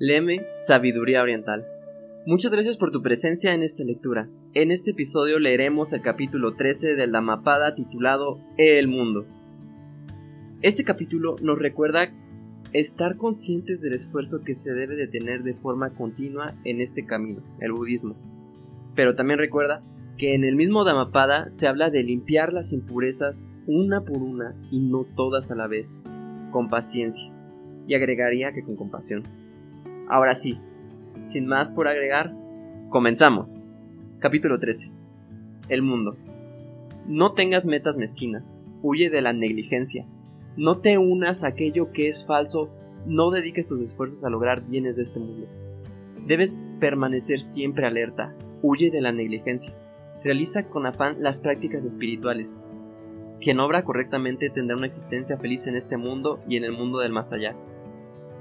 Leme Sabiduría Oriental. Muchas gracias por tu presencia en esta lectura. En este episodio leeremos el capítulo 13 del Dhammapada titulado El Mundo. Este capítulo nos recuerda estar conscientes del esfuerzo que se debe de tener de forma continua en este camino, el budismo. Pero también recuerda que en el mismo Dhammapada se habla de limpiar las impurezas una por una y no todas a la vez, con paciencia, y agregaría que con compasión. Ahora sí, sin más por agregar, comenzamos. Capítulo 13. El mundo. No tengas metas mezquinas, huye de la negligencia. No te unas a aquello que es falso, no dediques tus esfuerzos a lograr bienes de este mundo. Debes permanecer siempre alerta, huye de la negligencia. Realiza con afán las prácticas espirituales. Quien obra correctamente tendrá una existencia feliz en este mundo y en el mundo del más allá.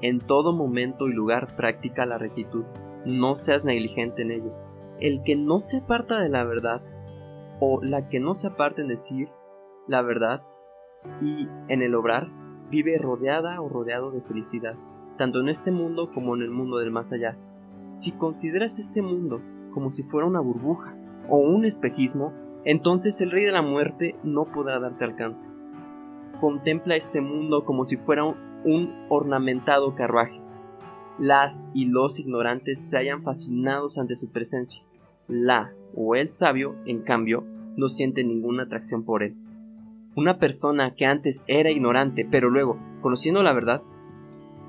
En todo momento y lugar practica la rectitud, no seas negligente en ello. El que no se aparta de la verdad, o la que no se aparte en decir la verdad y en el obrar, vive rodeada o rodeado de felicidad, tanto en este mundo como en el mundo del más allá. Si consideras este mundo como si fuera una burbuja o un espejismo, entonces el rey de la muerte no podrá darte alcance. Contempla este mundo como si fuera un ornamentado carruaje. Las y los ignorantes se hallan fascinados ante su presencia. La o el sabio, en cambio, no siente ninguna atracción por él. Una persona que antes era ignorante, pero luego, conociendo la verdad,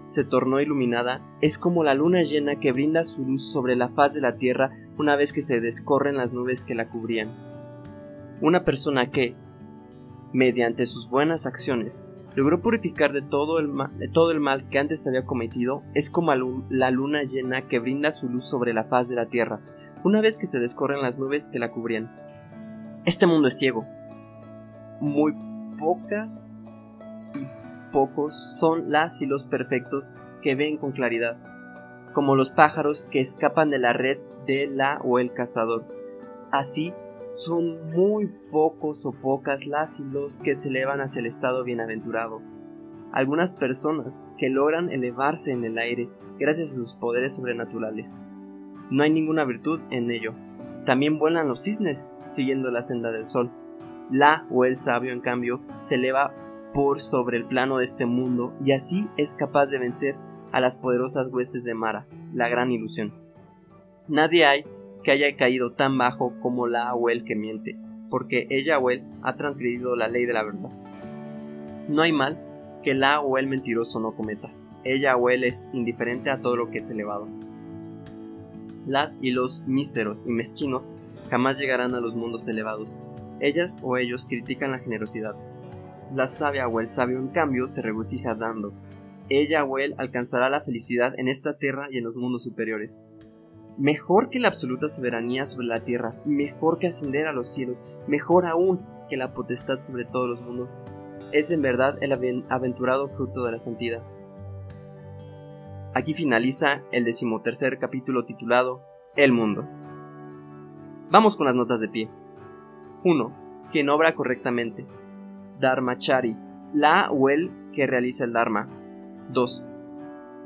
se tornó iluminada, es como la luna llena que brinda su luz sobre la faz de la tierra una vez que se descorren las nubes que la cubrían. Una persona que, mediante sus buenas acciones, logró purificar de todo, el mal que antes había cometido, es como la luna llena que brinda su luz sobre la faz de la tierra, una vez que se descorren las nubes que la cubrían. Este mundo es ciego. Muy pocas y pocos son las y los perfectos que ven con claridad, como los pájaros que escapan de la red de la o el cazador. Así son muy pocos o pocas las y que se elevan hacia el estado bienaventurado. Algunas personas que logran elevarse en el aire gracias a sus poderes sobrenaturales. No hay ninguna virtud en ello. También vuelan los cisnes siguiendo la senda del sol. La o el sabio, en cambio, se eleva por sobre el plano de este mundo y así es capaz de vencer a las poderosas huestes de Mara, la gran ilusión. Nadie hay que haya caído tan bajo como la Abuel que miente, porque ella Abuel ha transgredido la ley de la verdad. No hay mal que la o el mentiroso no cometa. Ella él es indiferente a todo lo que es elevado. Las y los míseros y mezquinos jamás llegarán a los mundos elevados. Ellas o ellos critican la generosidad. La sabia o el sabio en cambio se regocija dando. Ella o él alcanzará la felicidad en esta tierra y en los mundos superiores mejor que la absoluta soberanía sobre la tierra, mejor que ascender a los cielos, mejor aún que la potestad sobre todos los mundos, es en verdad el aventurado fruto de la santidad. Aquí finaliza el decimotercer capítulo titulado El mundo. Vamos con las notas de pie. 1. Quien obra correctamente. Dharmachari, la o el que realiza el Dharma. 2.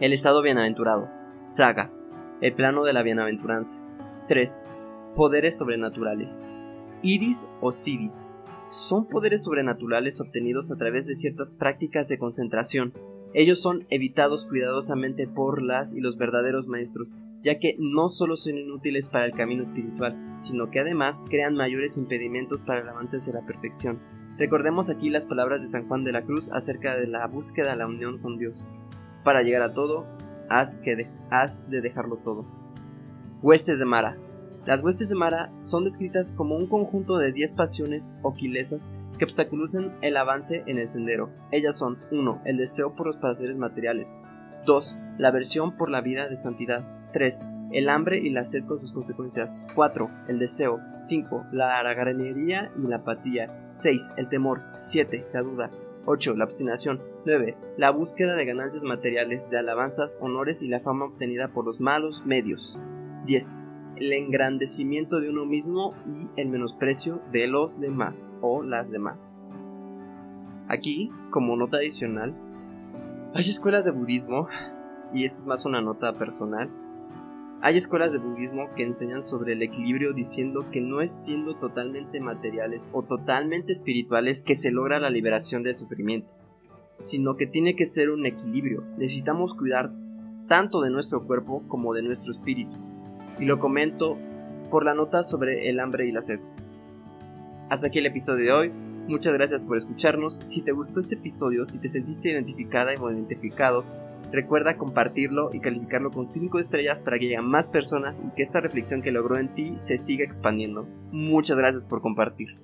El estado bienaventurado. Saga, el plano de la bienaventuranza. 3. Poderes sobrenaturales. Iris o Siris son poderes sobrenaturales obtenidos a través de ciertas prácticas de concentración. Ellos son evitados cuidadosamente por las y los verdaderos maestros, ya que no solo son inútiles para el camino espiritual, sino que además crean mayores impedimentos para el avance hacia la perfección. Recordemos aquí las palabras de San Juan de la Cruz acerca de la búsqueda de la unión con Dios. Para llegar a todo, has, que de, has de dejarlo todo. Huestes de Mara. Las huestes de Mara son descritas como un conjunto de 10 pasiones o quilesas que obstaculizan el avance en el sendero. Ellas son 1. El deseo por los placeres materiales. 2. La aversión por la vida de santidad. 3. El hambre y la sed con sus consecuencias. 4. El deseo. 5. La haraganería y la apatía. 6. El temor. 7. La duda. 8. La obstinación. 9. La búsqueda de ganancias materiales, de alabanzas, honores y la fama obtenida por los malos medios. 10. El engrandecimiento de uno mismo y el menosprecio de los demás o las demás. Aquí, como nota adicional, hay escuelas de budismo y esta es más una nota personal, hay escuelas de budismo que enseñan sobre el equilibrio diciendo que no es siendo totalmente materiales o totalmente espirituales que se logra la liberación del sufrimiento, sino que tiene que ser un equilibrio. Necesitamos cuidar tanto de nuestro cuerpo como de nuestro espíritu. Y lo comento por la nota sobre el hambre y la sed. Hasta aquí el episodio de hoy. Muchas gracias por escucharnos. Si te gustó este episodio, si te sentiste identificada o identificado, Recuerda compartirlo y calificarlo con 5 estrellas para que lleguen más personas y que esta reflexión que logró en ti se siga expandiendo. Muchas gracias por compartir.